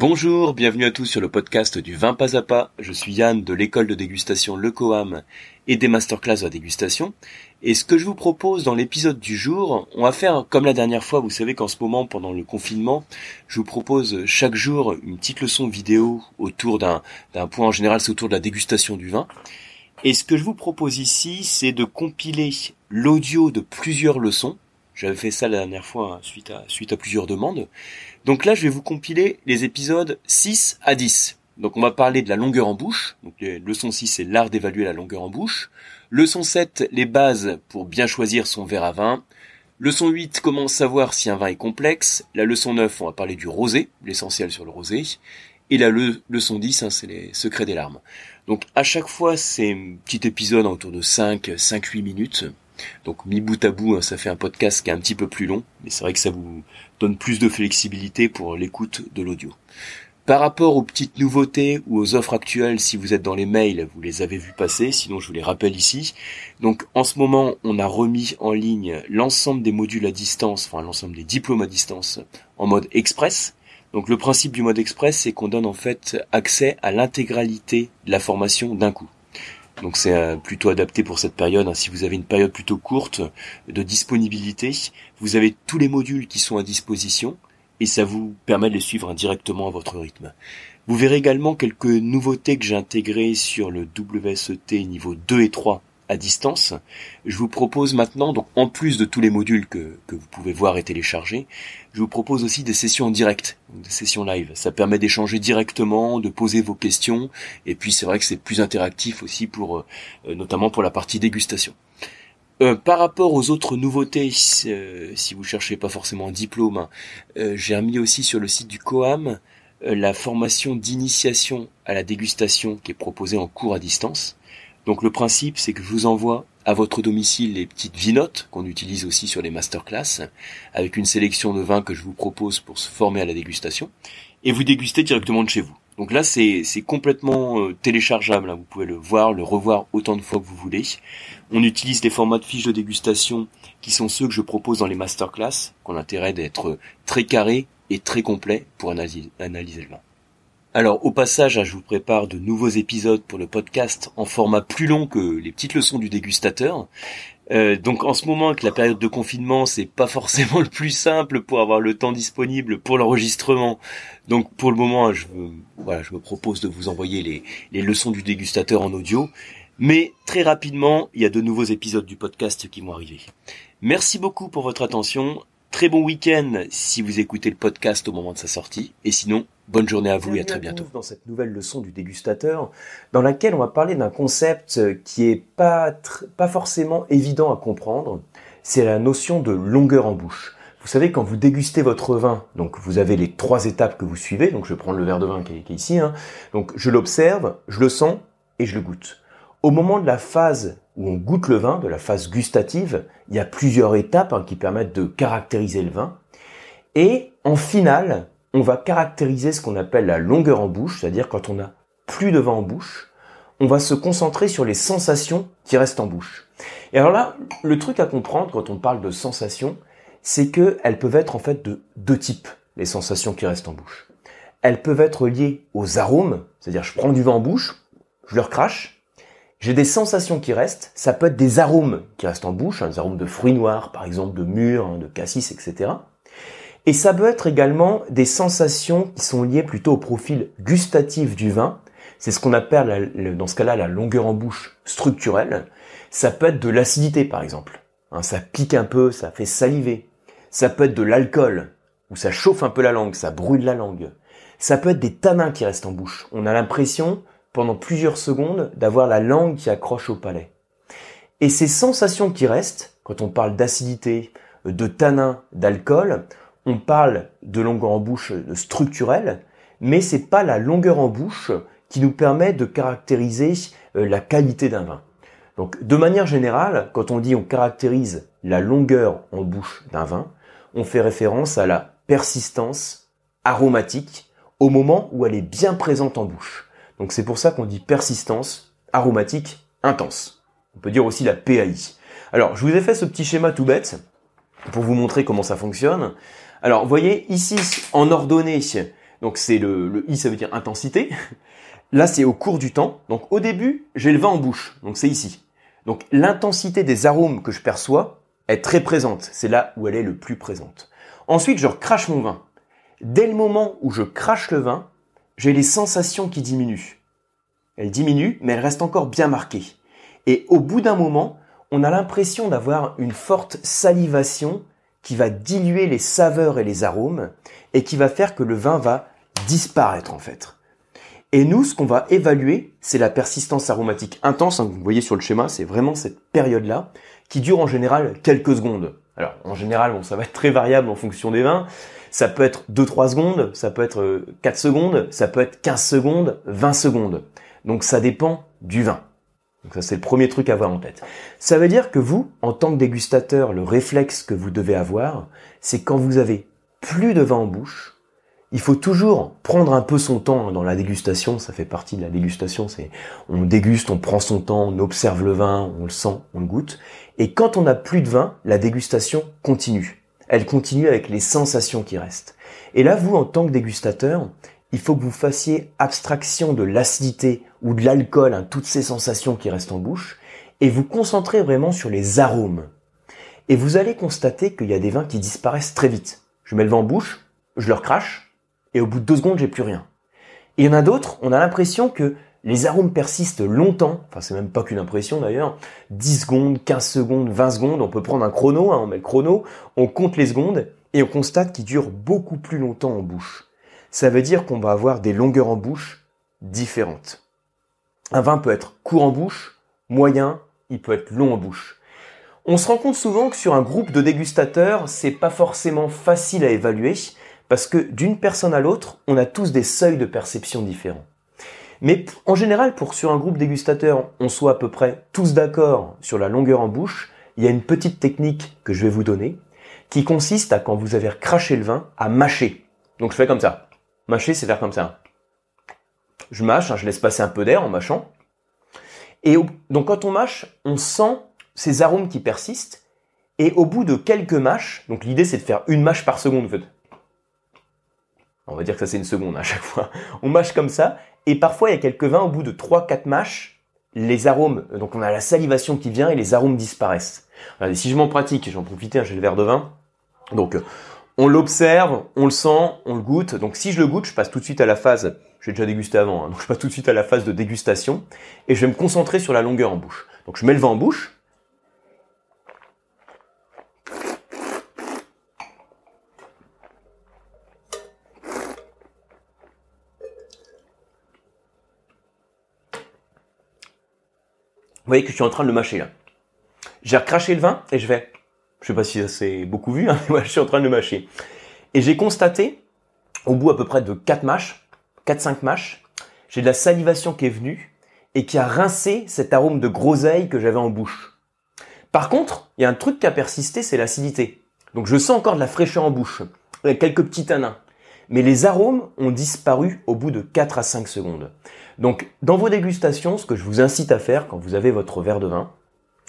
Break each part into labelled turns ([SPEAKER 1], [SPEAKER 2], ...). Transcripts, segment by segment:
[SPEAKER 1] Bonjour, bienvenue à tous sur le podcast du vin pas à pas. Je suis Yann de l'école de dégustation Le Coam et des masterclass de dégustation. Et ce que je vous propose dans l'épisode du jour, on va faire comme la dernière fois, vous savez qu'en ce moment, pendant le confinement, je vous propose chaque jour une petite leçon vidéo autour d'un point en général, c'est autour de la dégustation du vin. Et ce que je vous propose ici, c'est de compiler l'audio de plusieurs leçons. J'avais fait ça la dernière fois hein, suite à, suite à plusieurs demandes. Donc là, je vais vous compiler les épisodes 6 à 10. Donc on va parler de la longueur en bouche. Donc leçon 6, c'est l'art d'évaluer la longueur en bouche. Leçon 7, les bases pour bien choisir son verre à vin. Leçon 8, comment savoir si un vin est complexe. La leçon 9, on va parler du rosé, l'essentiel sur le rosé. Et la leçon 10, hein, c'est les secrets des larmes. Donc à chaque fois, c'est un petit épisode autour de 5, 5-8 minutes. Donc mis bout à bout, hein, ça fait un podcast qui est un petit peu plus long, mais c'est vrai que ça vous donne plus de flexibilité pour l'écoute de l'audio. Par rapport aux petites nouveautés ou aux offres actuelles, si vous êtes dans les mails, vous les avez vues passer, sinon je vous les rappelle ici. Donc en ce moment, on a remis en ligne l'ensemble des modules à distance, enfin l'ensemble des diplômes à distance en mode express. Donc le principe du mode express, c'est qu'on donne en fait accès à l'intégralité de la formation d'un coup. Donc c'est euh, plutôt adapté pour cette période. Hein. Si vous avez une période plutôt courte de disponibilité, vous avez tous les modules qui sont à disposition et ça vous permet de les suivre indirectement à votre rythme. Vous verrez également quelques nouveautés que j'ai intégrées sur le WSET niveau 2 et 3 à distance. Je vous propose maintenant, donc en plus de tous les modules que, que vous pouvez voir et télécharger, je vous propose aussi des sessions en direct, des sessions live. Ça permet d'échanger directement, de poser vos questions, et puis c'est vrai que c'est plus interactif aussi pour, euh, notamment pour la partie dégustation. Euh, par rapport aux autres nouveautés, euh, si vous cherchez pas forcément un diplôme, hein, j'ai remis aussi sur le site du COAM la formation d'initiation à la dégustation qui est proposée en cours à distance. Donc le principe, c'est que je vous envoie à votre domicile les petites vinotes qu'on utilise aussi sur les masterclass, avec une sélection de vins que je vous propose pour se former à la dégustation, et vous dégustez directement de chez vous. Donc là, c'est complètement euh, téléchargeable. Hein. Vous pouvez le voir, le revoir autant de fois que vous voulez. On utilise des formats de fiches de dégustation qui sont ceux que je propose dans les masterclass, qu'on a intérêt d'être très carré et très complet pour analyser le vin. Alors au passage, je vous prépare de nouveaux épisodes pour le podcast en format plus long que les petites leçons du dégustateur. Euh, donc en ce moment avec la période de confinement, c'est pas forcément le plus simple pour avoir le temps disponible pour l'enregistrement. Donc pour le moment, je, voilà, je me propose de vous envoyer les, les leçons du dégustateur en audio. Mais très rapidement, il y a de nouveaux épisodes du podcast qui vont arriver. Merci beaucoup pour votre attention. Très bon week-end si vous écoutez le podcast au moment de sa sortie. Et sinon, bonne journée à vous et à très bientôt.
[SPEAKER 2] Dans cette nouvelle leçon du dégustateur, dans laquelle on va parler d'un concept qui est pas, pas forcément évident à comprendre, c'est la notion de longueur en bouche. Vous savez, quand vous dégustez votre vin, donc vous avez les trois étapes que vous suivez, donc je prendre le verre de vin qui est, ici, hein. donc je l'observe, je le sens et je le goûte. Au moment de la phase où on goûte le vin, de la phase gustative, il y a plusieurs étapes hein, qui permettent de caractériser le vin. Et en finale, on va caractériser ce qu'on appelle la longueur en bouche, c'est-à-dire quand on n'a plus de vin en bouche, on va se concentrer sur les sensations qui restent en bouche. Et alors là, le truc à comprendre quand on parle de sensations, c'est qu'elles peuvent être en fait de deux types, les sensations qui restent en bouche. Elles peuvent être liées aux arômes, c'est-à-dire je prends du vin en bouche, je le recrache, j'ai des sensations qui restent. Ça peut être des arômes qui restent en bouche, hein, des arômes de fruits noirs, par exemple, de mûres, hein, de cassis, etc. Et ça peut être également des sensations qui sont liées plutôt au profil gustatif du vin. C'est ce qu'on appelle, dans ce cas-là, la longueur en bouche structurelle. Ça peut être de l'acidité, par exemple. Hein, ça pique un peu, ça fait saliver. Ça peut être de l'alcool, où ça chauffe un peu la langue, ça brûle la langue. Ça peut être des tanins qui restent en bouche. On a l'impression pendant plusieurs secondes d'avoir la langue qui accroche au palais. Et ces sensations qui restent, quand on parle d'acidité, de tanin, d'alcool, on parle de longueur en bouche structurelle, mais c'est pas la longueur en bouche qui nous permet de caractériser euh, la qualité d'un vin. Donc, de manière générale, quand on dit on caractérise la longueur en bouche d'un vin, on fait référence à la persistance aromatique au moment où elle est bien présente en bouche. Donc c'est pour ça qu'on dit persistance aromatique intense. On peut dire aussi la PAI. Alors, je vous ai fait ce petit schéma tout bête pour vous montrer comment ça fonctionne. Alors, vous voyez, ici, en ordonnée,
[SPEAKER 1] Donc c'est le, le I, ça veut dire intensité. Là, c'est au cours du temps. Donc au début, j'ai le vin en bouche. Donc c'est ici. Donc l'intensité des arômes que je perçois est très présente. C'est là où elle est le plus présente. Ensuite, je recrache mon vin. Dès le moment où je crache le vin, j'ai les sensations qui diminuent. Elles diminuent, mais elles restent encore bien marquées. Et au bout d'un moment, on a l'impression d'avoir une forte salivation qui va diluer les saveurs et les arômes et qui va faire que le vin va disparaître en fait. Et nous, ce qu'on va évaluer, c'est la persistance aromatique intense. Hein, vous voyez sur le schéma, c'est vraiment cette période-là qui dure en général quelques secondes. Alors, en général, bon, ça va être très variable en fonction des vins. Ça peut être 2-3 secondes, ça peut être 4 euh, secondes, ça peut être 15 secondes, 20 secondes. Donc ça dépend du vin. Donc ça c'est le premier truc à avoir en tête. Ça veut dire que vous, en tant que dégustateur, le réflexe que vous devez avoir, c'est quand vous avez plus de vin en bouche, il faut toujours prendre un peu son temps dans la dégustation, ça fait partie de la dégustation, c'est on déguste, on prend son temps, on observe le vin, on le sent, on le goûte. Et quand on n'a plus de vin, la dégustation continue. Elle continue avec les sensations qui restent. Et là, vous, en tant que dégustateur, il faut que vous fassiez abstraction de l'acidité ou de l'alcool, hein, toutes ces sensations qui restent en bouche, et vous concentrez vraiment sur les arômes. Et vous allez constater qu'il y a des vins qui disparaissent très vite. Je mets le vin en bouche, je le crache, et au bout de deux secondes, j'ai plus rien. Il y en a d'autres, on a l'impression que les arômes persistent longtemps, enfin c'est même pas qu'une impression d'ailleurs, 10 secondes, 15 secondes, 20 secondes, on peut prendre un chrono, hein, on met le chrono, on compte les secondes, et on constate qu'ils durent beaucoup plus longtemps en bouche ça veut dire qu'on va avoir des longueurs en bouche différentes. Un vin peut être court en bouche, moyen, il peut être long en bouche. On se rend compte souvent que sur un groupe de dégustateurs, c'est pas forcément facile à évaluer parce que d'une personne à l'autre, on a tous des seuils de perception différents. Mais en général, pour sur un groupe dégustateur, on soit à peu près tous d'accord sur la longueur en bouche, il y a une petite technique que je vais vous donner qui consiste à quand vous avez recraché le vin, à mâcher. Donc je fais comme ça. Mâcher, c'est faire comme ça. Je mâche, hein, je laisse passer un peu d'air en mâchant. Et donc quand on mâche, on sent ces arômes qui persistent. Et au bout de quelques mâches, donc l'idée c'est de faire une mâche par seconde en fait. On va dire que ça c'est une seconde à chaque fois. On mâche comme ça. Et parfois il y a quelques vins, au bout de 3-4 mâches, les arômes, donc on a la salivation qui vient et les arômes disparaissent. si je m'en pratique, j'en profite, hein, j'ai le verre de vin. Donc on l'observe, on le sent, on le goûte. Donc si je le goûte, je passe tout de suite à la phase, j'ai déjà dégusté avant, hein, donc je passe tout de suite à la phase de dégustation et je vais me concentrer sur la longueur en bouche. Donc je mets le vin en bouche. Voyez que je suis en train de le mâcher là. J'ai recraché le vin et je vais je sais pas si c'est beaucoup vu, hein, mais je suis en train de le mâcher. Et j'ai constaté, au bout à peu près de 4 mâches, 4-5 mâches, j'ai de la salivation qui est venue et qui a rincé cet arôme de groseille que j'avais en bouche. Par contre, il y a un truc qui a persisté, c'est l'acidité. Donc je sens encore de la fraîcheur en bouche, avec quelques petits tanins. Mais les arômes ont disparu au bout de 4 à 5 secondes. Donc dans vos dégustations, ce que je vous incite à faire quand vous avez votre verre de vin,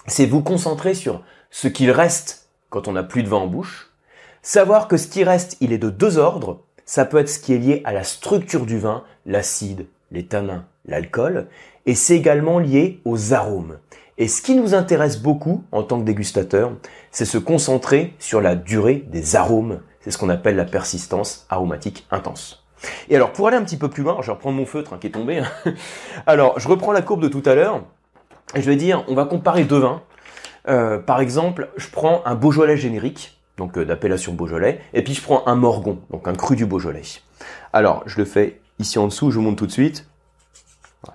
[SPEAKER 1] c'est vous concentrer sur ce qu'il reste quand on n'a plus de vin en bouche, savoir que ce qui reste, il est de deux ordres. Ça peut être ce qui est lié à la structure du vin, l'acide, les tanins, l'alcool, et c'est également lié aux arômes. Et ce qui nous intéresse beaucoup en tant que dégustateur, c'est se concentrer sur la durée des arômes. Ce qu'on appelle la persistance aromatique intense. Et alors, pour aller un petit peu plus loin, je vais reprendre mon feutre hein, qui est tombé. Hein. alors, je reprends la courbe de tout à l'heure. Et je vais dire, on va comparer deux vins. Euh, par exemple, je prends un Beaujolais générique, donc euh, d'appellation Beaujolais, et puis je prends un Morgon, donc un cru du Beaujolais. Alors, je le fais ici en dessous, je vous montre tout de suite.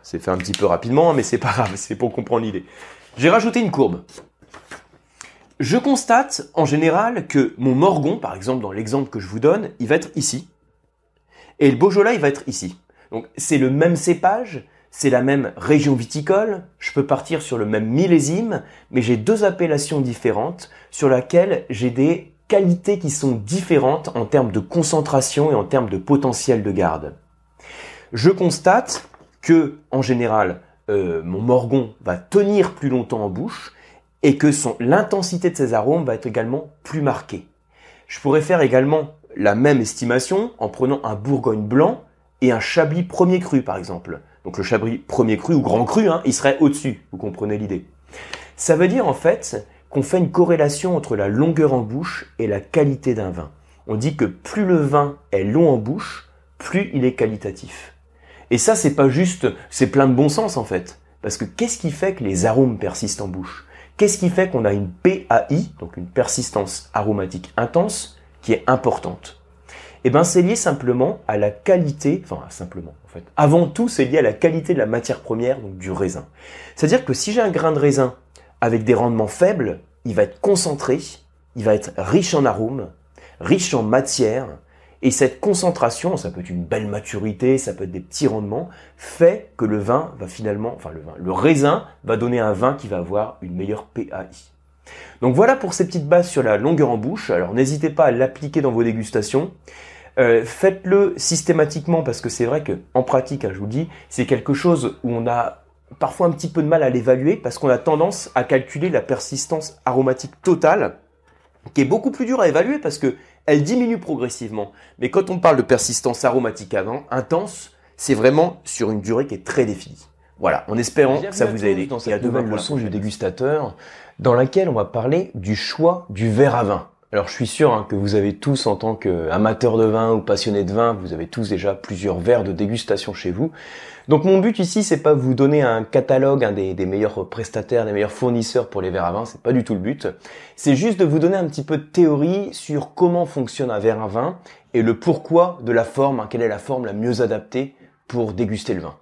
[SPEAKER 1] C'est fait un petit peu rapidement, mais c'est pas grave, c'est pour comprendre l'idée. J'ai rajouté une courbe. Je constate en général que mon Morgon, par exemple dans l'exemple que je vous donne, il va être ici. Et le Beaujolais, il va être ici. Donc c'est le même cépage, c'est la même région viticole, je peux partir sur le même millésime, mais j'ai deux appellations différentes sur lesquelles j'ai des qualités qui sont différentes en termes de concentration et en termes de potentiel de garde. Je constate que, en général, euh, mon morgon va tenir plus longtemps en bouche et que l'intensité de ses arômes va être également plus marquée. Je pourrais faire également la même estimation en prenant un Bourgogne blanc et un Chablis premier cru, par exemple. Donc le Chablis premier cru ou grand cru, hein, il serait au-dessus, vous comprenez l'idée. Ça veut dire en fait qu'on fait une corrélation entre la longueur en bouche et la qualité d'un vin. On dit que plus le vin est long en bouche, plus il est qualitatif. Et ça, c'est pas juste, c'est plein de bon sens en fait. Parce que qu'est-ce qui fait que les arômes persistent en bouche? Qu'est-ce qui fait qu'on a une PAI, donc une persistance aromatique intense, qui est importante? Eh bien, c'est lié simplement à la qualité, enfin simplement en fait. Avant tout, c'est lié à la qualité de la matière première, donc du raisin. C'est-à-dire que si j'ai un grain de raisin avec des rendements faibles, il va être concentré, il va être riche en arômes, riche en matière, et cette concentration, ça peut être une belle maturité, ça peut être des petits rendements, fait que le vin va finalement, enfin le vin, le raisin va donner un vin qui va avoir une meilleure PAI. Donc voilà pour ces petites bases sur la longueur en bouche. Alors n'hésitez pas à l'appliquer dans vos dégustations. Euh, faites-le systématiquement parce que c'est vrai que en pratique, hein, je vous dis, c'est quelque chose où on a parfois un petit peu de mal à l'évaluer parce qu'on a tendance à calculer la persistance aromatique totale, qui est beaucoup plus dur à évaluer parce que elle diminue progressivement. Mais quand on parle de persistance aromatique avant, intense, c'est vraiment sur une durée qui est très définie. Voilà, en espérant que ça vous a aidé. Il y a de nouvelle leçon du dégustateur dans laquelle on va parler du choix du verre à vin. Alors je suis sûr hein, que vous avez tous, en tant qu'amateurs de vin ou passionnés de vin, vous avez tous déjà plusieurs verres de dégustation chez vous. Donc mon but ici, c'est pas vous donner un catalogue des, meilleurs prestataires, des meilleurs fournisseurs pour les verres à vin, c'est pas du tout le but. C'est juste de vous donner un petit peu de théorie sur comment fonctionne un verre à vin et le pourquoi de la forme, hein, quelle est la forme la mieux adaptée pour déguster le vin.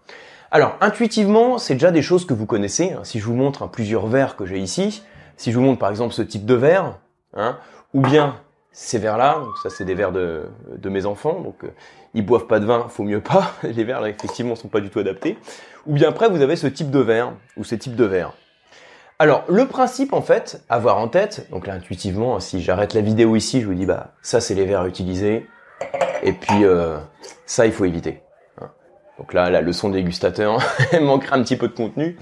[SPEAKER 1] Alors intuitivement, c'est déjà des choses que vous connaissez. Hein. Si je vous montre plusieurs verres que j'ai ici, si je vous montre par exemple ce type de verre, hein, ou bien ces verres-là, ça c'est des verres de, de mes enfants, donc euh, ils boivent pas de vin, faut mieux pas, les verres là effectivement sont pas du tout adaptés, ou bien après vous avez ce type de verre, ou ces types de verres. Alors le principe en fait, avoir en tête, donc là intuitivement, si j'arrête la vidéo ici, je vous dis bah ça c'est les verres utilisés, et puis euh, ça il faut éviter. Hein. Donc là la leçon dégustateur, manquera un petit peu de contenu.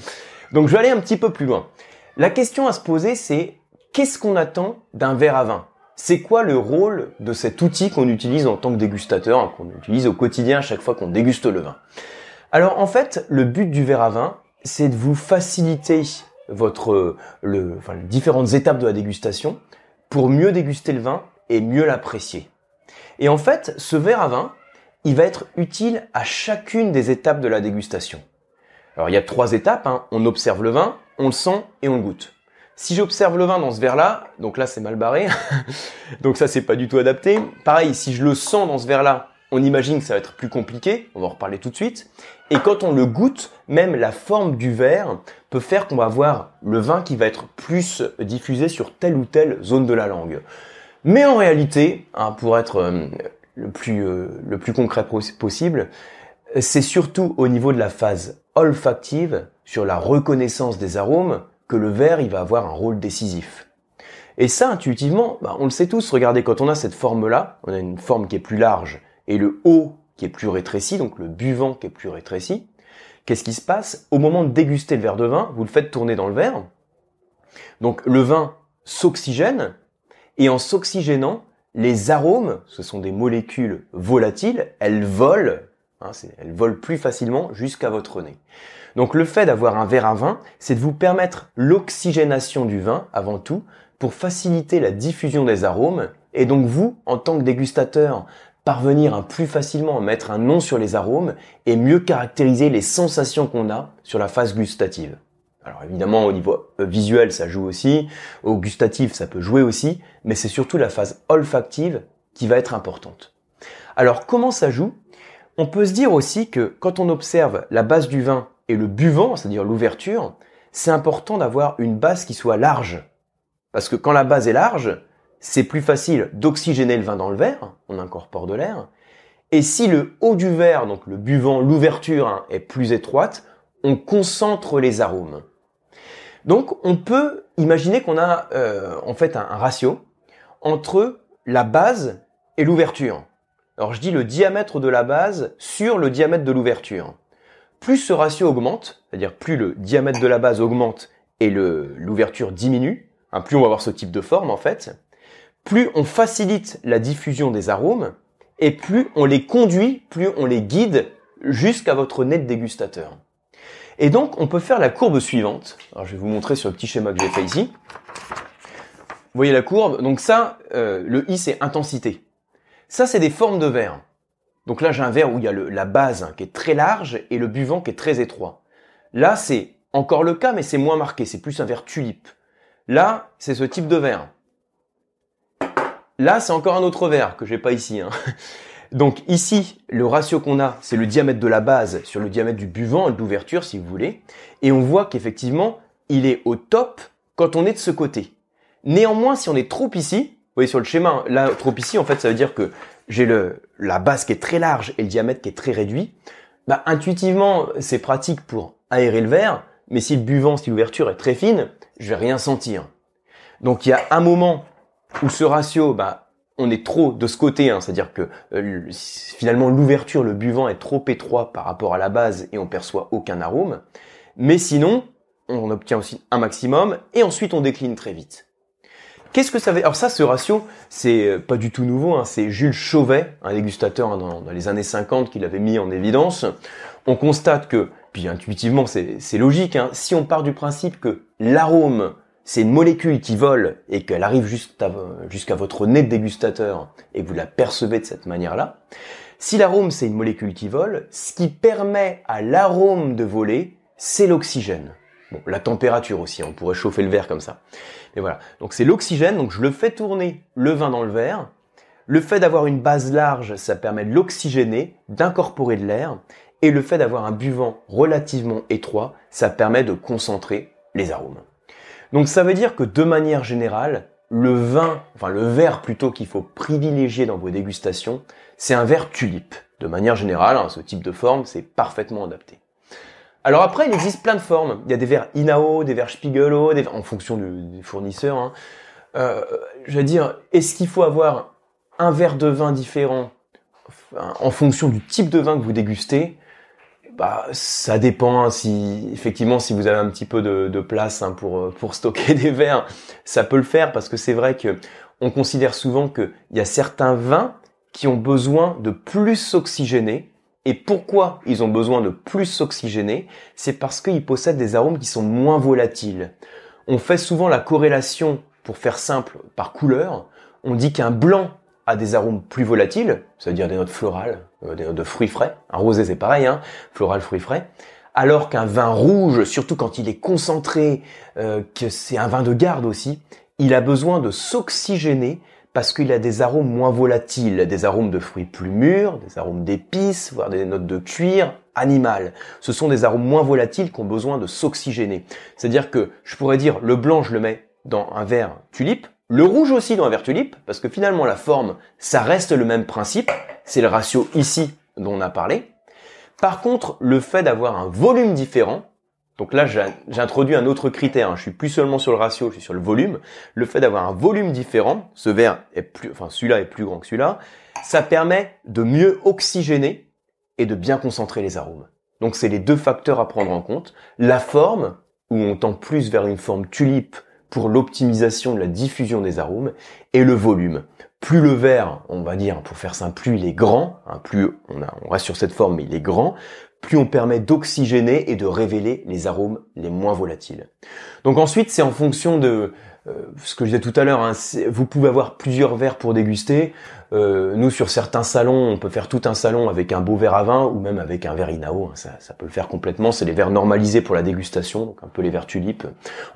[SPEAKER 1] Donc je vais aller un petit peu plus loin. La question à se poser c'est qu'est-ce qu'on attend d'un verre à vin? C'est quoi le rôle de cet outil qu'on utilise en tant que dégustateur, hein, qu'on utilise au quotidien à chaque fois qu'on déguste le vin? Alors en fait, le but du verre à vin, c'est de vous faciliter votre les différentes étapes de la dégustation pour mieux déguster le vin et mieux l'apprécier. Et en fait, ce verre à vin, il va être utile à chacune des étapes de la dégustation. Alors il y a trois étapes, hein. on observe le vin, on le sent et on le goûte. Si j'observe le vin dans ce verre-là, donc là c'est mal barré, donc ça c'est pas du tout adapté. Pareil, si je le sens dans ce verre-là, on imagine que ça va être plus compliqué, on va en reparler tout de suite. Et quand on le goûte, même la forme du verre peut faire qu'on va avoir le vin qui va être plus diffusé sur telle ou telle zone de la langue. Mais en réalité, hein, pour être euh, euh, le plus concret possible, c'est surtout au niveau de la phase olfactive, sur la reconnaissance des arômes, le verre, il va avoir un rôle décisif. Et ça, intuitivement, bah, on le sait tous, regardez, quand on a cette forme-là, on a une forme qui est plus large et le haut qui est plus rétréci, donc le buvant qui est plus rétréci, qu'est-ce qui se passe Au moment de déguster le verre de vin, vous le faites tourner dans le verre, donc le vin s'oxygène, et en s'oxygénant, les arômes, ce sont des molécules volatiles, elles volent, hein, elles volent plus facilement jusqu'à votre nez. Donc le fait d'avoir un verre à vin, c'est de vous permettre l'oxygénation du vin avant tout pour faciliter la diffusion des arômes et donc vous, en tant que dégustateur, parvenir à plus facilement mettre un nom sur les arômes et mieux caractériser les sensations qu'on a sur la phase gustative. Alors évidemment au niveau euh, visuel ça joue aussi, au gustatif ça peut jouer aussi, mais c'est surtout la phase olfactive qui va être importante. Alors comment ça joue On peut se dire aussi que quand on observe la base du vin et le buvant, c'est-à-dire l'ouverture, c'est important d'avoir une base qui soit large. Parce que quand la base est large, c'est plus facile d'oxygéner le vin dans le verre, on incorpore de l'air. Et si le haut du verre, donc le buvant, l'ouverture hein, est plus étroite, on concentre les arômes. Donc on peut imaginer qu'on a euh, en fait un ratio entre la base et l'ouverture. Alors je dis le diamètre de la base sur le diamètre de l'ouverture plus ce ratio augmente, c'est-à-dire plus le diamètre de la base augmente et l'ouverture diminue, hein, plus on va avoir ce type de forme en fait, plus on facilite la diffusion des arômes, et plus on les conduit, plus on les guide jusqu'à votre nez de dégustateur. Et donc, on peut faire la courbe suivante. Alors, je vais vous montrer sur le petit schéma que j'ai fait ici. Vous voyez la courbe? Donc ça, euh, le I, c'est intensité. Ça, c'est des formes de verre. Donc là, j'ai un verre où il y a la base qui est très large et le buvant qui est très étroit. Là, c'est encore le cas, mais c'est moins marqué. C'est plus un verre tulipe. Là, c'est ce type de verre. Là, c'est encore un autre verre que j'ai pas ici. Hein. Donc ici, le ratio qu'on a, c'est le diamètre de la base sur le diamètre du buvant, d'ouverture si vous voulez. Et on voit qu'effectivement, il est au top quand on est de ce côté. Néanmoins, si on est trop ici, sur le schéma, hein, là, trop ici, en fait, ça veut dire que j'ai le, la base qui est très large et le diamètre qui est très réduit. Bah, intuitivement, c'est pratique pour aérer le verre, mais si le buvant, si l'ouverture est très fine, je vais rien sentir. Donc il y a un moment où ce ratio, bah, on est trop de ce côté, hein, c'est-à-dire que euh, finalement l'ouverture, le buvant est trop étroit par rapport à la base et on perçoit aucun arôme. Mais sinon, on obtient aussi un maximum et ensuite on décline très vite. Qu'est-ce que ça veut Alors ça, ce ratio, c'est euh, pas du tout nouveau. Hein. C'est Jules Chauvet, un dégustateur hein, dans, les années 50, qui l'avait mis en évidence. On constate que, puis intuitivement, c'est logique. Si on part du principe que l'arôme c'est une molécule qui vole et qu'elle arrive jusqu'à votre nez de dégustateur et vous la percevez de cette manière-là, si l'arôme c'est une molécule qui vole, ce qui permet à l'arôme de voler, c'est l'oxygène. Bon, la température aussi, on pourrait chauffer le verre comme ça. Mais voilà, donc c'est l'oxygène, donc je le fais tourner le vin dans le verre. Le fait d'avoir une base large, ça permet de l'oxygéner, d'incorporer de l'air. Et le fait d'avoir un buvant relativement étroit, ça permet de concentrer les arômes. Donc ça veut dire que de manière générale, le vin, enfin le verre plutôt qu'il faut privilégier dans vos dégustations, c'est un verre tulipe. De manière générale, hein, ce type de forme, c'est parfaitement adapté. Alors après, il existe plein de formes. Il y a des verres Inao, des verres Spiegelau, des en fonction des fournisseurs. Hein. Euh, je veux dire, est-ce qu'il faut avoir un verre de vin différent en fonction du type de vin que vous dégustez? Bah, ça dépend. Hein, si effectivement, si vous avez un petit peu de, place hein, pour euh, pour stocker des verres, ça peut le faire parce que c'est vrai que on considère souvent qu'il y a certains vins qui ont besoin de plus s'oxygéner. Et pourquoi ils ont besoin de plus s'oxygéner? C'est parce qu'ils possèdent des arômes qui sont moins volatiles. On fait souvent la corrélation, pour faire simple, par couleur. On dit qu'un blanc a des arômes plus volatiles, c'est-à-dire des notes florales, euh, des notes de fruits frais. Un rosé c'est pareil, hein, floral, fruits frais. Alors qu'un vin rouge, surtout quand il est concentré, euh, que c'est un vin de garde aussi, il a besoin de s'oxygéner parce qu'il a des arômes moins volatiles, des arômes de fruits plus mûrs, des arômes d'épices, voire des notes de cuir animal. Ce sont des arômes moins volatiles qui ont besoin de s'oxygéner. C'est-à-dire que je pourrais dire le blanc je le mets dans un verre tulipe, le rouge aussi dans un verre tulipe, parce que finalement la forme, ça reste le même principe, c'est le ratio ici dont on a parlé. Par contre, le fait d'avoir un volume différent, donc là j'introduis un autre critère, hein. je suis plus seulement sur le ratio, je suis sur le volume, le fait d'avoir un volume différent, ce verre est plus, enfin celui-là est plus grand que celui-là, ça permet de mieux oxygéner et de bien concentrer les arômes. Donc c'est les deux facteurs à prendre en compte. La forme, où on tend plus vers une forme tulipe pour l'optimisation de la diffusion des arômes et le volume. Plus le verre, on va dire, pour faire simple, plus il est grand, hein, plus on, a, on reste sur cette forme, mais il est grand, plus on permet d'oxygéner et de révéler les arômes les moins volatiles. Donc ensuite, c'est en fonction de euh, ce que je disais tout à l'heure, hein, vous pouvez avoir plusieurs verres pour déguster. Euh, nous, sur certains salons, on peut faire tout un salon avec un beau verre à vin ou même avec un verre Inao. Hein, ça, ça, peut le faire complètement. C'est les verres normalisés pour la dégustation, donc un peu les verres tulipes.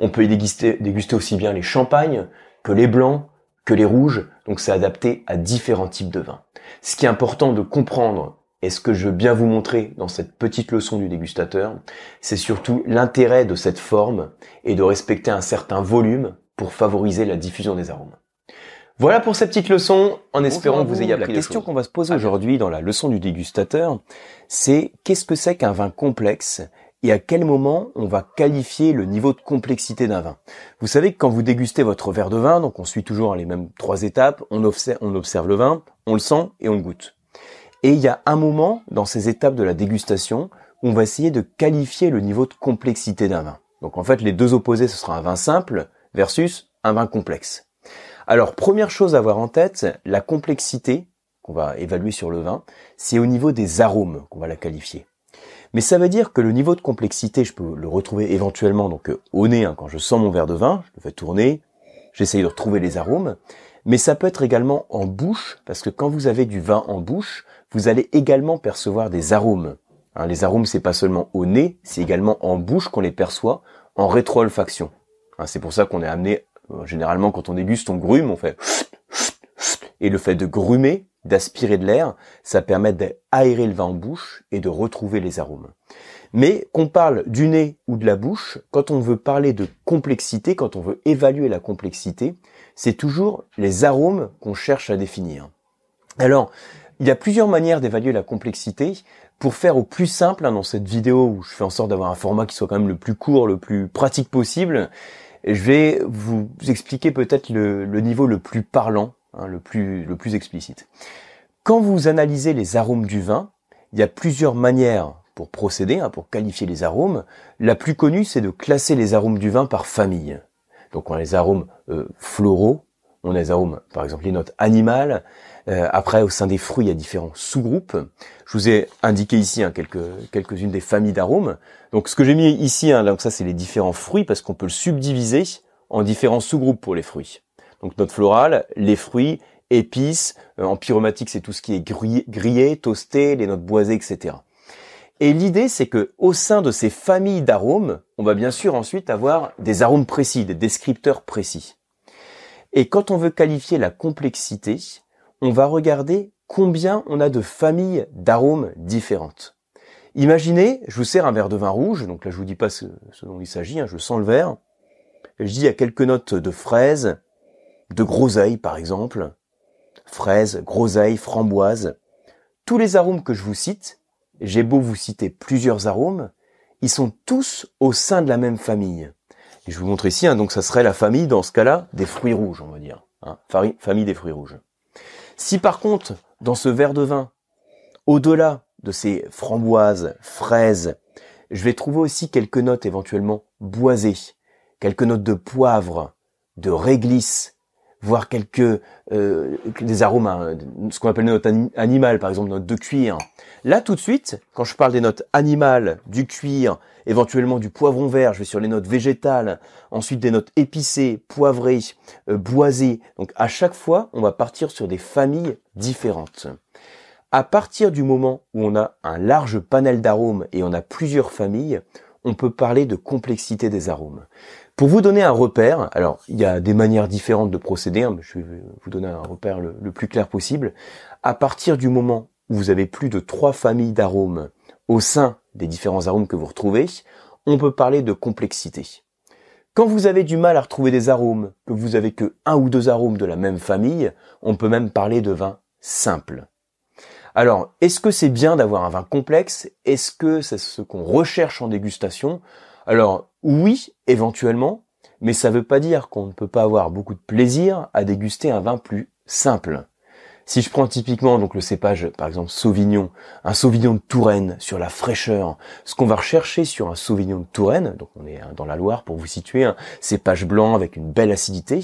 [SPEAKER 1] On peut y déguster, déguster aussi bien les champagnes que les blancs, que les rouges. Donc c'est adapté à différents types de vins. Ce qui est important de comprendre et ce que je veux bien vous montrer dans cette petite leçon du dégustateur, c'est surtout l'intérêt de cette forme et de respecter un certain volume pour favoriser la diffusion des arômes. Voilà pour cette petite leçon, en espérant que vous ayez appris
[SPEAKER 3] La question qu'on va se poser aujourd'hui dans la leçon du dégustateur, c'est qu'est-ce que c'est qu'un vin complexe et à quel moment on va qualifier le niveau de complexité d'un vin. Vous savez que quand vous dégustez votre verre de vin, donc on suit toujours les mêmes trois étapes, on observe, on observe le vin, on le sent et on le goûte. Et il y a un moment dans ces étapes de la dégustation où on va essayer de qualifier le niveau de complexité d'un vin. Donc en fait, les deux opposés, ce sera un vin simple versus un vin complexe.
[SPEAKER 1] Alors, première chose à avoir en tête, la complexité qu'on va évaluer sur le vin, c'est au niveau des arômes qu'on va la qualifier. Mais ça veut dire que le niveau de complexité, je peux le retrouver éventuellement donc euh, au nez, hein, quand je sens mon verre de vin, je le fais tourner, j'essaye de retrouver les arômes, mais ça peut être également en bouche, parce que quand vous avez du vin en bouche, vous allez également percevoir des arômes. Hein, les arômes, c'est pas seulement au nez, c'est également en bouche qu'on les perçoit en rétro-olfaction. Hein, c'est pour ça qu'on est amené, euh, généralement quand on déguste, on grume, on fait et le fait de grumer, d'aspirer de l'air, ça permet d'aérer le vin en bouche et de retrouver les arômes. Mais qu'on parle du nez ou de la bouche, quand on veut parler de complexité, quand on veut évaluer la complexité, c'est toujours les arômes qu'on cherche à définir. Alors, il y a plusieurs manières d'évaluer la complexité. Pour faire au plus simple, hein, dans cette vidéo où je fais en sorte d'avoir un format qui soit quand même le plus court, le plus pratique possible, je vais vous expliquer peut-être le, niveau le plus parlant, hein, le, plus, explicite. Quand vous analysez les arômes du vin, il y a plusieurs manières pour procéder, hein, pour qualifier les arômes. La plus connue, c'est de classer les arômes du vin par famille. Donc on a les arômes euh, floraux, on a les arômes, par exemple les notes animales. Euh, après, au sein des fruits, il y a différents sous-groupes. Je vous ai indiqué ici hein, quelques quelques-unes des familles d'arômes. Donc ce que j'ai mis ici, hein, donc ça c'est les différents fruits parce qu'on peut le subdiviser en différents sous-groupes pour les fruits. Donc notes florales, les fruits, épices, euh, en pyromatique c'est tout ce qui est grillé, grillé, toasté, les notes boisées, etc. Et l'idée, c'est que au sein de ces familles d'arômes, on va bien sûr ensuite avoir des arômes précis, des descripteurs précis. Et quand on veut qualifier la complexité, on va regarder combien on a de familles d'arômes différentes. Imaginez, je vous sers un verre de vin rouge, donc là je vous dis pas ce, dont il s'agit, hein, je sens le verre. Je dis il y a quelques notes de fraises, de groseille par exemple, fraises, groseille, framboise. Tous les arômes que je vous cite, j'ai beau vous citer plusieurs arômes, ils sont tous au sein de la même famille. Je vous montre ici, hein, donc ça serait la famille, dans ce cas-là, des fruits rouges, on va dire. Hein, famille des fruits rouges. Si par contre, dans ce verre de vin, au-delà de ces framboises, fraises, je vais trouver aussi quelques notes éventuellement boisées, quelques notes de poivre, de réglisse, voire quelques euh, des arômes, hein, ce qu'on appelle une note animale, par exemple note de cuir. Là, tout de suite, quand je parle des notes animales, du cuir, éventuellement du poivron vert, je vais sur les notes végétales, ensuite des notes épicées, poivrées, euh, boisées. Donc à chaque fois, on va partir sur des familles différentes. À partir du moment où on a un large panel d'arômes et on a plusieurs familles, on peut parler de complexité des arômes. Pour vous donner un repère, alors il y a des manières différentes de procéder, hein, je vais vous donner un repère le, plus clair possible. À partir du moment où vous avez plus de trois familles d'arômes au sein des différents arômes que vous retrouvez, on peut parler de complexité. Quand vous avez du mal à retrouver des arômes, que vous avez que un ou deux arômes de la même famille, on peut même parler de vin simple. Alors, est-ce que c'est bien d'avoir un vin complexe? Est-ce que c'est ce qu'on recherche en dégustation? Alors, oui, éventuellement, mais ça ne veut pas dire qu'on ne peut pas avoir beaucoup de plaisir à déguster un vin plus simple. Si je prends typiquement donc le cépage, par exemple Sauvignon, un Sauvignon de Touraine sur la fraîcheur, ce qu'on va rechercher sur un Sauvignon de Touraine, donc on est dans la Loire pour vous situer, un cépage blanc avec une belle acidité,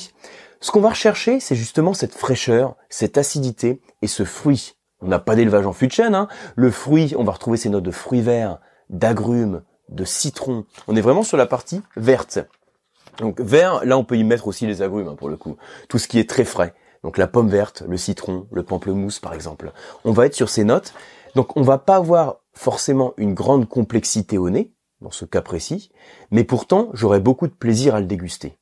[SPEAKER 1] ce qu'on va rechercher, c'est justement cette fraîcheur, cette acidité et ce fruit. On n'a pas d'élevage en fût de chêne, hein. le fruit, on va retrouver ces notes de fruits verts, d'agrumes, de citron. On est vraiment sur la partie verte. Donc vert, là on peut y mettre aussi les agrumes hein, pour le coup. Tout ce qui est très frais. Donc la pomme verte, le citron, le pamplemousse par exemple. On va être sur ces notes. Donc on va pas avoir forcément une grande complexité au nez, dans ce cas précis, mais pourtant j'aurai beaucoup de plaisir à le déguster.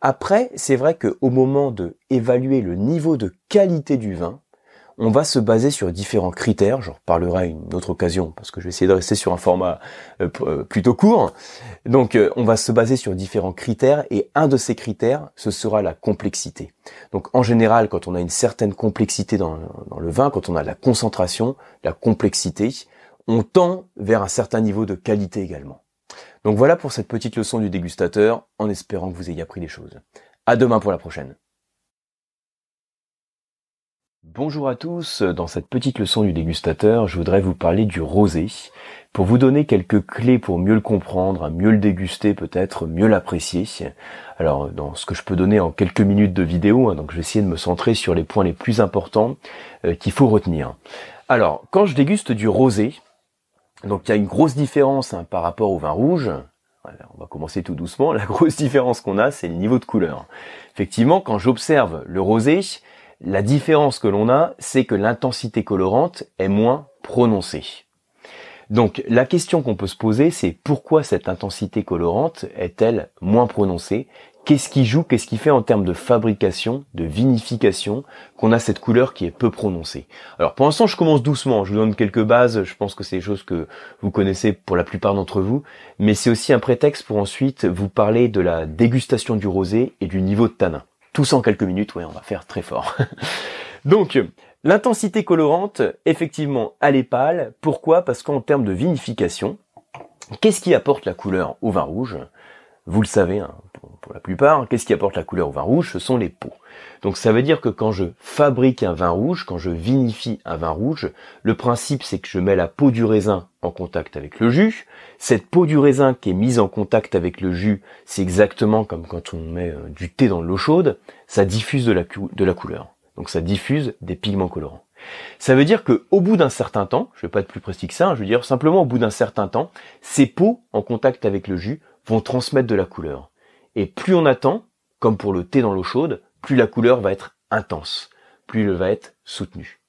[SPEAKER 1] Après, c'est vrai qu'au moment de évaluer le niveau de qualité du vin, on va se baser sur différents critères. J'en reparlerai à une autre occasion parce que je vais essayer de rester sur un format euh, euh, plutôt court. Donc, euh, on va se baser sur différents critères et un de ces critères, ce sera la complexité. Donc, en général, quand on a une certaine complexité dans, dans le vin, quand on a la concentration, la complexité, on tend vers un certain niveau de qualité également. Donc voilà pour cette petite leçon du dégustateur, en espérant que vous ayez appris des choses. À demain pour la prochaine. Bonjour à tous, dans cette petite leçon du dégustateur, je voudrais vous parler du rosé, pour vous donner quelques clés pour mieux le comprendre, mieux le déguster peut-être, mieux l'apprécier. Alors dans ce que je peux donner en quelques minutes de vidéo, hein, donc je vais essayer de me centrer sur les points les plus importants euh, qu'il faut retenir. Alors quand je déguste du rosé, donc il y a une grosse différence hein, par rapport au vin rouge, on va commencer tout doucement. La grosse différence qu'on a, c'est le niveau de couleur. Effectivement, quand j'observe le rosé, la différence que l'on a, c'est que l'intensité colorante est moins prononcée. Donc la question qu'on peut se poser, c'est pourquoi cette intensité colorante est-elle moins prononcée? Qu'est-ce qui joue, qu'est-ce qui fait en termes de fabrication, de vinification, qu'on a cette couleur qui est peu prononcée? Alors pour l'instant, je commence doucement, je vous donne quelques bases, je pense que c'est des choses que vous connaissez pour la plupart d'entre vous, mais c'est aussi un prétexte pour ensuite vous parler de la dégustation du rosé et du niveau de tanin. Tous en quelques minutes, ouais, on va faire très fort. Donc, l'intensité colorante, effectivement, elle est. Pourquoi? Parce qu'en termes de vinification, qu'est-ce qui apporte la couleur au vin rouge? Vous le savez, hein, pour, la plupart, qu'est-ce qui apporte la couleur au vin rouge? Ce sont les peaux. Donc ça veut dire que quand je fabrique un vin rouge, quand je vinifie un vin rouge, le principe c'est que je mets la peau du raisin en contact avec le jus. Cette peau du raisin qui est mise en contact avec le jus, c'est exactement comme quand on met euh, du thé dans l'eau chaude, ça diffuse de la, couleur. Donc ça diffuse des pigments colorants. Ça veut dire que au bout d'un certain temps, je vais pas être plus précis que ça, hein, je veux dire simplement au bout d'un certain temps, ces peaux en contact avec le jus vont transmettre de la couleur. Et plus on attend, comme pour le thé dans l'eau chaude, plus la couleur va être intense, plus elle va être soutenue.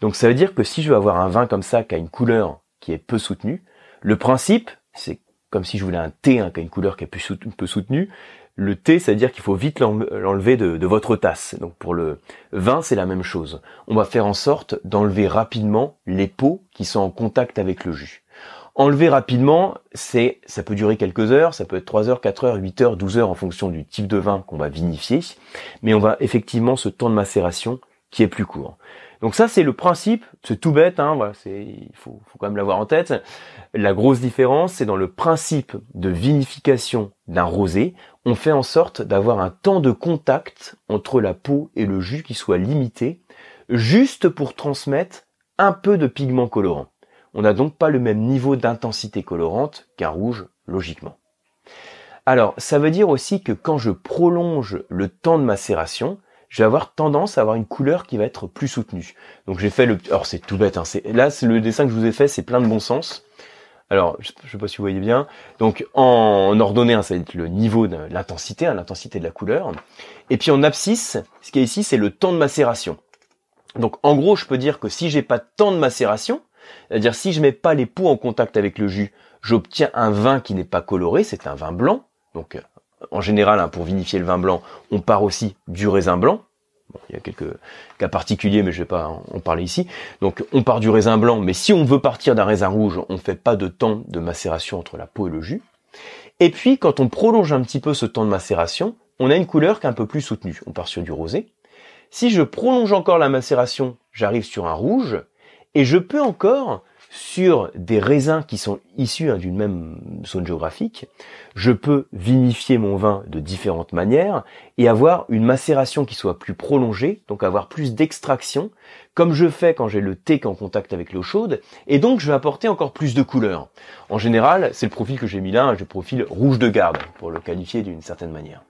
[SPEAKER 1] Donc ça veut dire que si je veux avoir un vin comme ça qui a une couleur qui est peu soutenue, le principe, c'est comme si je voulais un thé hein, qui a une couleur qui est peu soutenue. Le thé, ça veut dire qu'il faut vite l'enlever de, de, votre tasse. Donc pour le vin, c'est la même chose. On va faire en sorte d'enlever rapidement les peaux qui sont en contact avec le jus. Enlever rapidement, c'est, ça peut durer quelques heures, ça peut être 3 heures, 4 heures, 8 heures, 12 heures en fonction du type de vin qu'on va vinifier, mais on va effectivement ce temps de macération qui est plus court. Donc ça c'est le principe, c'est tout bête, hein, voilà, c'est, il faut, faut quand même l'avoir en tête. La grosse différence, c'est dans le principe de vinification d'un rosé, on fait en sorte d'avoir un temps de contact entre la peau et le jus qui soit limité, juste pour transmettre un peu de pigment colorant. On n'a donc pas le même niveau d'intensité colorante qu'un rouge, logiquement. Alors, ça veut dire aussi que quand je prolonge le temps de macération, je vais avoir tendance à avoir une couleur qui va être plus soutenue. Donc j'ai fait le... Alors c'est tout bête, hein. là c'est le dessin que je vous ai fait, c'est plein de bon sens. Alors, je ne sais pas si vous voyez bien. Donc en ordonnée, hein, ça va être le niveau de l'intensité, hein, l'intensité de la couleur. Et puis en abscisse, ce qui est ici, c'est le temps de macération. Donc en gros, je peux dire que si j'ai pas de temps de macération, c'est-à-dire si je mets pas les peaux en contact avec le jus, j'obtiens un vin qui n'est pas coloré, c'est un vin blanc. Donc euh, en général, hein, pour vinifier le vin blanc, on part aussi du raisin blanc. il y a quelques cas particuliers, mais je vais pas en parler ici. Donc on part du raisin blanc, mais si on veut partir d'un raisin rouge, on ne fait pas de temps de macération entre la peau et le jus. Et puis quand on prolonge un petit peu ce temps de macération, on a une couleur qui est un peu plus soutenue. On part sur du rosé. Si je prolonge encore la macération, j'arrive sur un rouge. Et je peux encore, sur des raisins qui sont issus hein, d'une même zone géographique, je peux vinifier mon vin de différentes manières et avoir une macération qui soit plus prolongée, donc avoir plus d'extraction, comme je fais quand j'ai le thé en contact avec l'eau chaude, et donc je vais apporter encore plus de couleurs. En général, c'est le profil que j'ai mis là, le profil rouge de garde, pour le qualifier d'une certaine manière.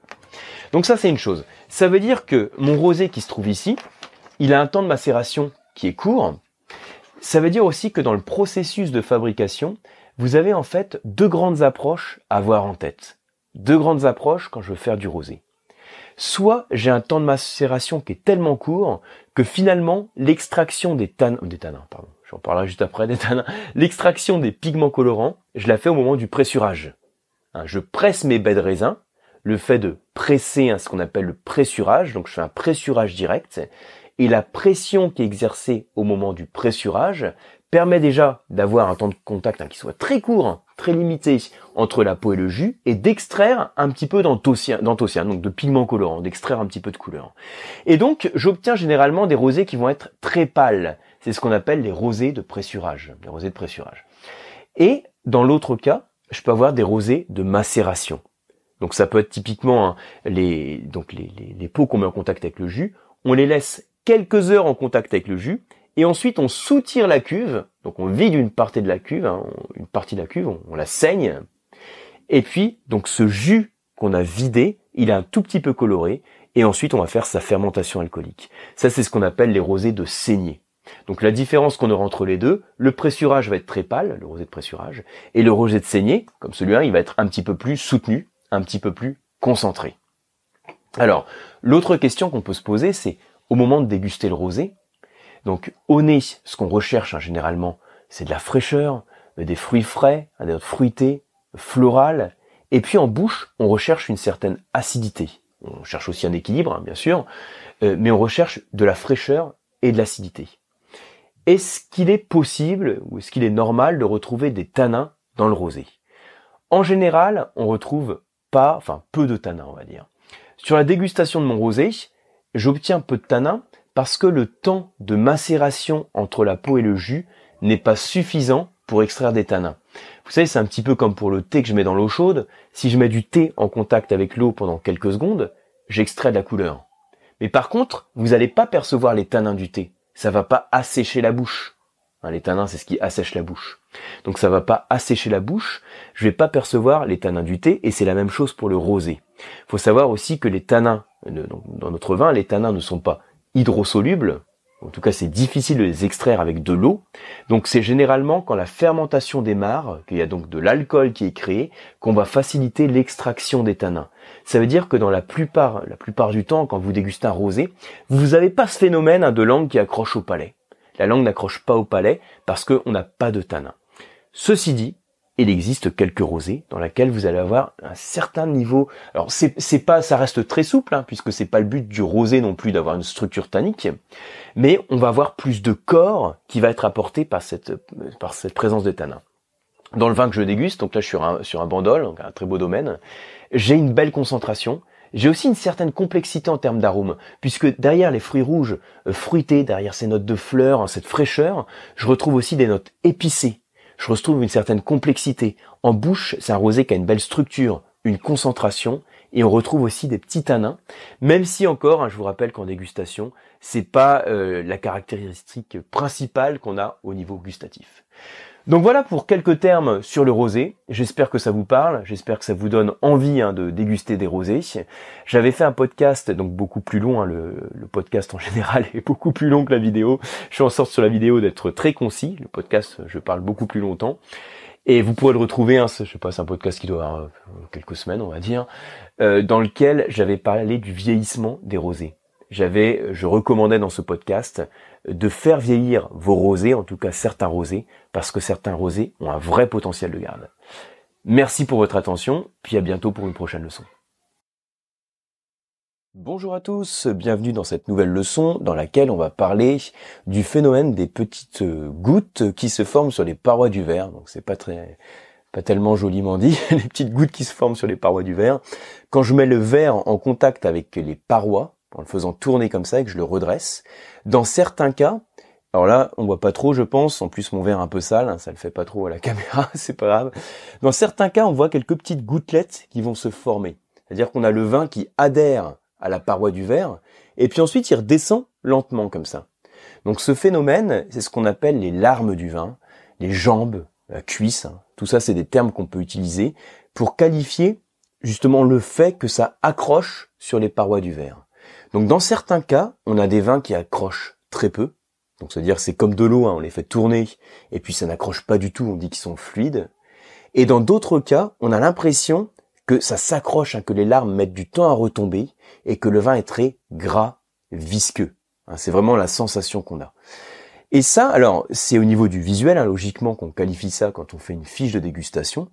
[SPEAKER 1] Donc ça c'est une chose. Ça veut dire que mon rosé qui se trouve ici, il a un temps de macération qui est court, ça veut dire aussi que dans le processus de fabrication, vous avez en fait deux grandes approches à avoir en tête. Deux grandes approches quand je veux faire du rosé. Soit j'ai un temps de macération qui est tellement court que finalement l'extraction des tanins, pardon, j'en parlerai juste après des tanins, l'extraction des pigments colorants, je la fais au moment du pressurage. Hein, je presse mes baies de raisin, le fait de presser ce qu'on appelle le pressurage, donc je fais un pressurage direct, et la pression qui est exercée au moment du pressurage permet déjà d'avoir un temps de contact hein, qui soit très court, très limité entre la peau et le jus, et d'extraire un petit peu d'anthocyan, donc de pigments colorants, d'extraire un petit peu de couleur. Et donc, j'obtiens généralement des rosés qui vont être très pâles. C'est ce qu'on appelle les rosés de pressurage, les rosés de pressurage. Et dans l'autre cas, je peux avoir des rosés de macération. Donc ça peut être typiquement hein, les, donc les, les peaux qu'on met en contact avec le jus, on les laisse quelques heures en contact avec le jus, et ensuite on soutire la cuve, donc on vide une partie de la cuve, hein, une partie de la cuve, on, la saigne, et puis donc ce jus qu'on a vidé, il est un tout petit peu coloré, et ensuite on va faire sa fermentation alcoolique. Ça c'est ce qu'on appelle les rosés de saignée. Donc la différence qu'on aura entre les deux, le pressurage va être très pâle, le rosé de pressurage, et le rosé de saignée, comme celui-là, il va être un petit peu plus soutenu, un petit peu plus concentré. Alors, l'autre question qu'on peut se poser, c'est au moment de déguster le rosé, donc au nez, ce qu'on recherche hein, généralement, c'est de la fraîcheur, des fruits frais, des notes fruitées, florales, et puis en bouche, on recherche une certaine acidité. On cherche aussi un équilibre, hein, bien sûr, euh, mais on recherche de la fraîcheur et de l'acidité. Est-ce qu'il est possible ou est-ce qu'il est normal de retrouver des tanins dans le rosé? En général, on retrouve pas, enfin peu de tanins, on va dire. Sur la dégustation de mon rosé, j'obtiens peu de tanins parce que le temps de macération entre la peau et le jus n'est pas suffisant pour extraire des tanins. Vous savez, c'est un petit peu comme pour le thé que je mets dans l'eau chaude. Si je mets du thé en contact avec l'eau pendant quelques secondes, j'extrais de la couleur. Mais par contre, vous n'allez pas percevoir les tanins du thé. Ça va pas assécher la bouche. Hein, les tanins, c'est ce qui assèche la bouche. Donc ça va pas assécher la bouche. Je vais pas percevoir les tanins du thé et c'est la même chose pour le rosé. Faut savoir aussi que les tanins, dans notre vin, les tanins ne sont pas hydrosolubles. En tout cas, c'est difficile de les extraire avec de l'eau. Donc c'est généralement quand la fermentation démarre, qu'il y a donc de l'alcool qui est créé, qu'on va faciliter l'extraction des tanins. Ça veut dire que dans la plupart, la plupart du temps, quand vous dégustez un rosé, vous n'avez pas ce phénomène hein, de langue qui accroche au palais. La langue n'accroche pas au palais parce qu'on n'a pas de tanins. Ceci dit, il existe quelques rosés dans lesquels vous allez avoir un certain niveau. Alors c'est pas, ça reste très souple hein, puisque c'est pas le but du rosé non plus d'avoir une structure tannique, mais on va avoir plus de corps qui va être apporté par cette par cette présence de tanins. Dans le vin que je déguste, donc là je suis sur un, sur un bandol, donc un très beau domaine, j'ai une belle concentration. J'ai aussi une certaine complexité en termes d'arômes, puisque derrière les fruits rouges euh, fruités, derrière ces notes de fleurs, hein, cette fraîcheur, je retrouve aussi des notes épicées, je retrouve une certaine complexité. En bouche, c'est un rosé qui a une belle structure, une concentration, et on retrouve aussi des petits tanins, même si encore, hein, je vous rappelle qu'en dégustation, c'est pas euh, la caractéristique principale qu'on a au niveau gustatif. Donc voilà pour quelques termes sur le rosé. J'espère que ça vous parle, j'espère que ça vous donne envie hein, de déguster des rosés. J'avais fait un podcast donc beaucoup plus long, hein, le, podcast en général est beaucoup plus long que la vidéo. Je suis en sorte sur la vidéo d'être très concis. Le podcast, je parle beaucoup plus longtemps. Et vous pourrez le retrouver, hein, je sais pas, c'est un podcast qui doit avoir euh, quelques semaines, on va dire, euh, dans lequel j'avais parlé du vieillissement des rosés. J'avais, je recommandais dans ce podcast de faire vieillir vos rosés, en tout cas certains rosés, parce que certains rosés ont un vrai potentiel de garde. Merci pour votre attention, puis à bientôt pour une prochaine leçon. Bonjour à tous, bienvenue dans cette nouvelle leçon dans laquelle on va parler du phénomène des petites gouttes qui se forment sur les parois du verre. Donc c'est pas très pas tellement joliment dit, les petites gouttes qui se forment sur les parois du verre. Quand je mets le verre en contact avec les parois, en le faisant tourner comme ça et que je le redresse. Dans certains cas, alors là, on voit pas trop, je pense. En plus, mon verre un peu sale, hein, ça le fait pas trop à la caméra, c'est pas grave. Dans certains cas, on voit quelques petites gouttelettes qui vont se former. C'est-à-dire qu'on a le vin qui adhère à la paroi du verre, et puis ensuite il redescend lentement comme ça. Donc ce phénomène, c'est ce qu'on appelle les larmes du vin, les jambes, la cuisse. Hein. Tout ça, c'est des termes qu'on peut utiliser pour qualifier justement le fait que ça accroche sur les parois du verre. Donc dans certains cas, on a des vins qui accrochent très peu. Donc c'est-à-dire c'est comme de l'eau, hein, on les fait tourner et puis ça n'accroche pas du tout, on dit qu'ils sont fluides. Et dans d'autres cas, on a l'impression que ça s'accroche, hein, que les larmes mettent du temps à retomber et que le vin est très gras, visqueux. Hein, c'est vraiment la sensation qu'on a. Et ça, alors, c'est au niveau du visuel, logiquement, qu'on qualifie ça quand on fait une fiche de dégustation.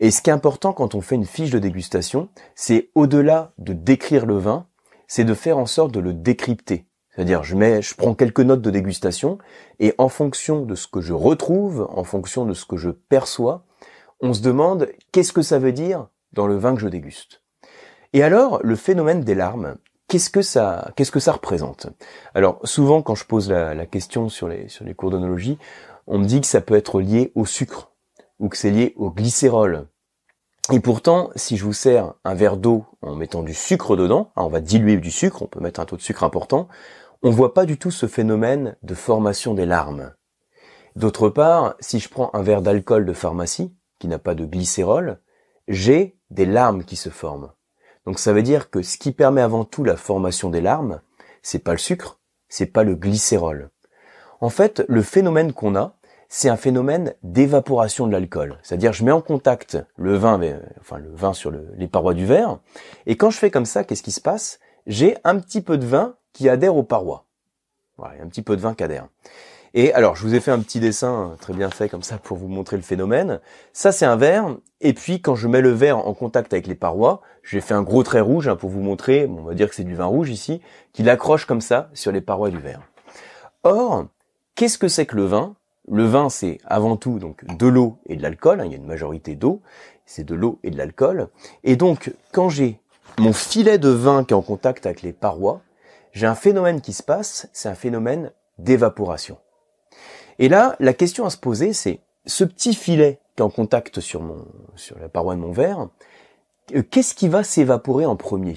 [SPEAKER 1] Et ce qui est important quand on fait une fiche de dégustation, c'est au-delà de décrire le vin, c'est de faire en sorte de le décrypter. C'est-à-dire, je mets, je prends quelques notes de dégustation et en fonction de ce que je retrouve, en fonction de ce que je perçois, on se demande qu'est-ce que ça veut dire dans le vin que je déguste. Et alors, le phénomène des larmes, qu'est-ce que ça, qu'est-ce que ça représente? Alors, souvent, quand je pose la, question sur les, sur les cours d'onologie, on me dit que ça peut être lié au sucre ou que c'est lié au glycérol et pourtant, si je vous sers un verre d'eau en mettant du sucre dedans, hein, on va diluer du sucre, on peut mettre un taux de sucre important, on voit pas du tout ce phénomène de formation des larmes. D'autre part, si je prends un verre d'alcool de pharmacie, qui n'a pas de glycérol, j'ai des larmes qui se forment. Donc ça veut dire que ce qui permet avant tout la formation des larmes, c'est pas le sucre, c'est pas le glycérol. En fait, le phénomène qu'on a, c'est un phénomène d'évaporation de l'alcool. C'est-à-dire, je mets en contact le vin, enfin le vin sur les parois du verre, et quand je fais comme ça, qu'est-ce qui se passe? J'ai un petit peu de vin qui adhère aux parois. Voilà, un petit peu de vin qui adhère. Et alors, je vous ai fait un petit dessin très bien fait comme ça pour vous montrer le phénomène. Ça, c'est un verre. Et puis, quand je mets le verre en contact avec les parois, j'ai fait un gros trait rouge hein, pour vous montrer, on va dire que c'est du vin rouge ici, qu'il accroche comme ça sur les parois du verre. Or, qu'est-ce que c'est que le vin? Le vin, c'est avant tout donc de l'eau et de l'alcool. Hein, il y a une majorité d'eau. C'est de l'eau et de l'alcool. Et donc, quand j'ai mon filet de vin qui est en contact avec les parois, j'ai un phénomène qui se passe, c'est un phénomène d'évaporation. Et là, la question à se poser, c'est ce petit filet qui est en contact sur la paroi de mon verre, euh, qu'est-ce qui va s'évaporer en premier?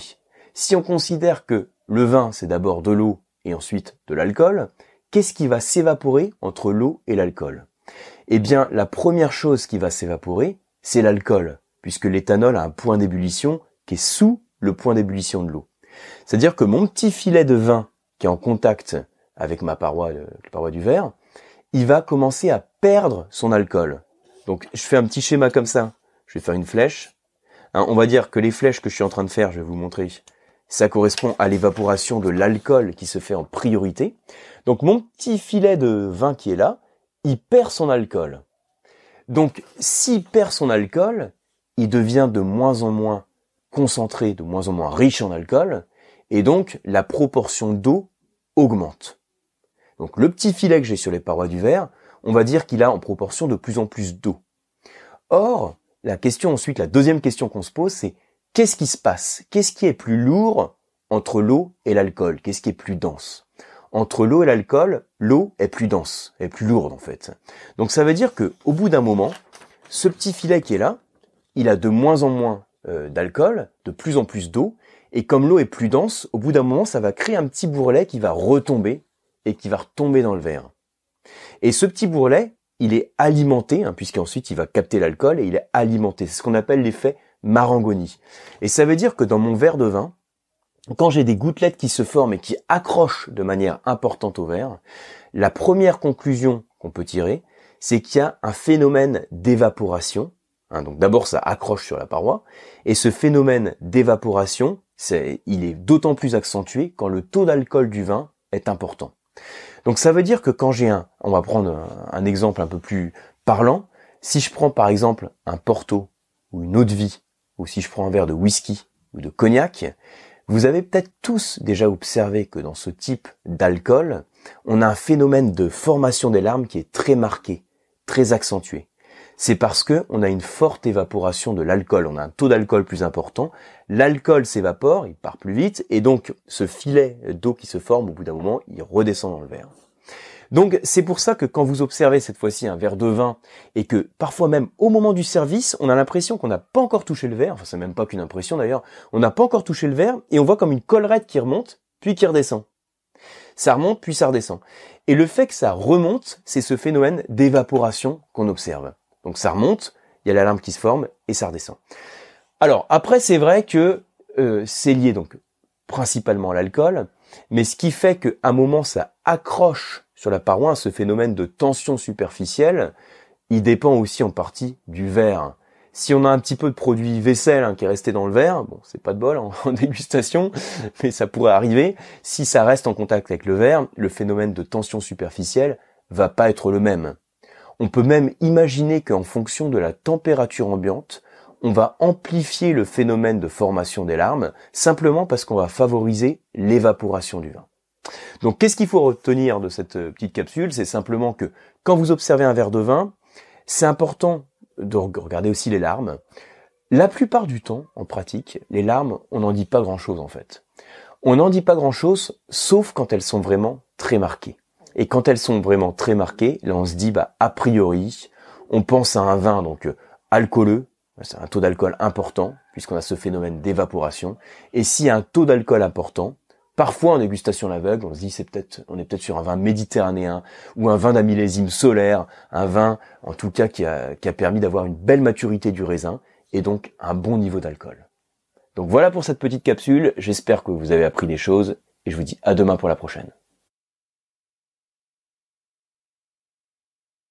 [SPEAKER 1] Si on considère que le vin, c'est d'abord de l'eau et ensuite de l'alcool, qu'est-ce qui va s'évaporer entre l'eau et l'alcool? Eh bien, la première chose qui va s'évaporer, c'est l'alcool, puisque l'éthanol a un point d'ébullition qui est sous le point d'ébullition de l'eau. C'est-à-dire que mon petit filet de vin qui est en contact avec ma paroi, euh, la paroi du verre, il va commencer à perdre son alcool. Donc je fais un petit schéma comme ça. Je vais faire une flèche. Hein, on va dire que les flèches que je suis en train de faire, je vais vous montrer, ça correspond à l'évaporation de l'alcool qui se fait en priorité. Donc mon petit filet de vin qui est là, il perd son alcool. Donc s'il perd son alcool, il devient de moins en moins concentré, de moins en moins riche en alcool, et donc la proportion d'eau augmente. Donc le petit filet que j'ai sur les parois du verre, on va dire qu'il a en proportion de plus en plus d'eau. Or, la question ensuite, la deuxième question qu'on se pose, c'est qu'est-ce qui se passe? Qu'est-ce qui est plus lourd entre l'eau et l'alcool? Qu'est-ce qui est plus dense? Entre l'eau et l'alcool, l'eau est plus dense, est plus lourde en fait. Donc ça veut dire que au bout d'un moment, ce petit filet qui est là, il a de moins en moins euh, d'alcool, de plus en plus d'eau, et comme l'eau est plus dense, au bout d'un moment, ça va créer un petit bourrelet qui va retomber et qui va retomber dans le verre. Et ce petit bourrelet, il est alimenté, hein, puisqu'ensuite il va capter l'alcool et il est alimenté. C'est ce qu'on appelle l'effet Marangoni. Et ça veut dire que dans mon verre de vin, quand j'ai des gouttelettes qui se forment et qui accrochent de manière importante au verre, la première conclusion qu'on peut tirer, c'est qu'il y a un phénomène d'évaporation. Hein, donc d'abord ça accroche sur la paroi, et ce phénomène d'évaporation, il est d'autant plus accentué quand le taux d'alcool du vin est important. Donc ça veut dire que quand j'ai un, on va prendre un, exemple un peu plus parlant, si je prends par exemple un Porto ou une eau de vie, ou si je prends un verre de whisky ou de cognac, vous avez peut-être tous déjà observé que dans ce type d'alcool, on a un phénomène de formation des larmes qui est très marqué, très accentué c'est parce que on a une forte évaporation de l'alcool, on a un taux d'alcool plus important, l'alcool s'évapore, il part plus vite, et donc ce filet d'eau qui se forme au bout d'un moment, il redescend dans le verre. Donc c'est pour ça que quand vous observez cette fois-ci un verre de vin et que parfois même au moment du service, on a l'impression qu'on n'a pas encore touché le verre, enfin c'est même pas qu'une impression d'ailleurs, on n'a pas encore touché le verre et on voit comme une collerette qui remonte puis qui redescend. Ça remonte puis ça redescend. Et le fait que ça remonte, c'est ce phénomène d'évaporation qu'on observe. Donc ça remonte, il y a la larme qui se forme et ça redescend. Alors après c'est vrai que euh, c'est lié donc principalement à l'alcool, mais ce qui fait qu'à un moment ça accroche sur la paroi, ce phénomène de tension superficielle, il dépend aussi en partie du verre. Si on a un petit peu de produit vaisselle hein, qui est resté dans le verre, bon, c'est pas de bol en, dégustation, mais ça pourrait arriver. Si ça reste en contact avec le verre, le phénomène de tension superficielle va pas être le même. On peut même imaginer qu'en fonction de la température ambiante, on va amplifier le phénomène de formation des larmes simplement parce qu'on va favoriser l'évaporation du vin. Donc qu'est-ce qu'il faut retenir de cette euh, petite capsule? C'est simplement que quand vous observez un verre de vin, c'est important de regarder aussi les larmes. La plupart du temps, en pratique, les larmes, on n'en dit pas grand-chose en fait. On n'en dit pas grand-chose, sauf quand elles sont vraiment très marquées. Et quand elles sont vraiment très marquées, là on se dit bah a priori, on pense à un vin donc euh, alcooleux, c'est un taux d'alcool important puisqu'on a ce phénomène d'évaporation. Et a un taux d'alcool important, Parfois en dégustation l'aveugle, on se dit c'est peut-être, on est peut-être sur un vin méditerranéen ou un vin d'un solaire, un vin en tout cas qui a, qui a permis d'avoir une belle maturité du raisin et donc un bon niveau d'alcool. Donc voilà pour cette petite capsule, j'espère que vous avez appris des choses et je vous dis à demain pour la prochaine.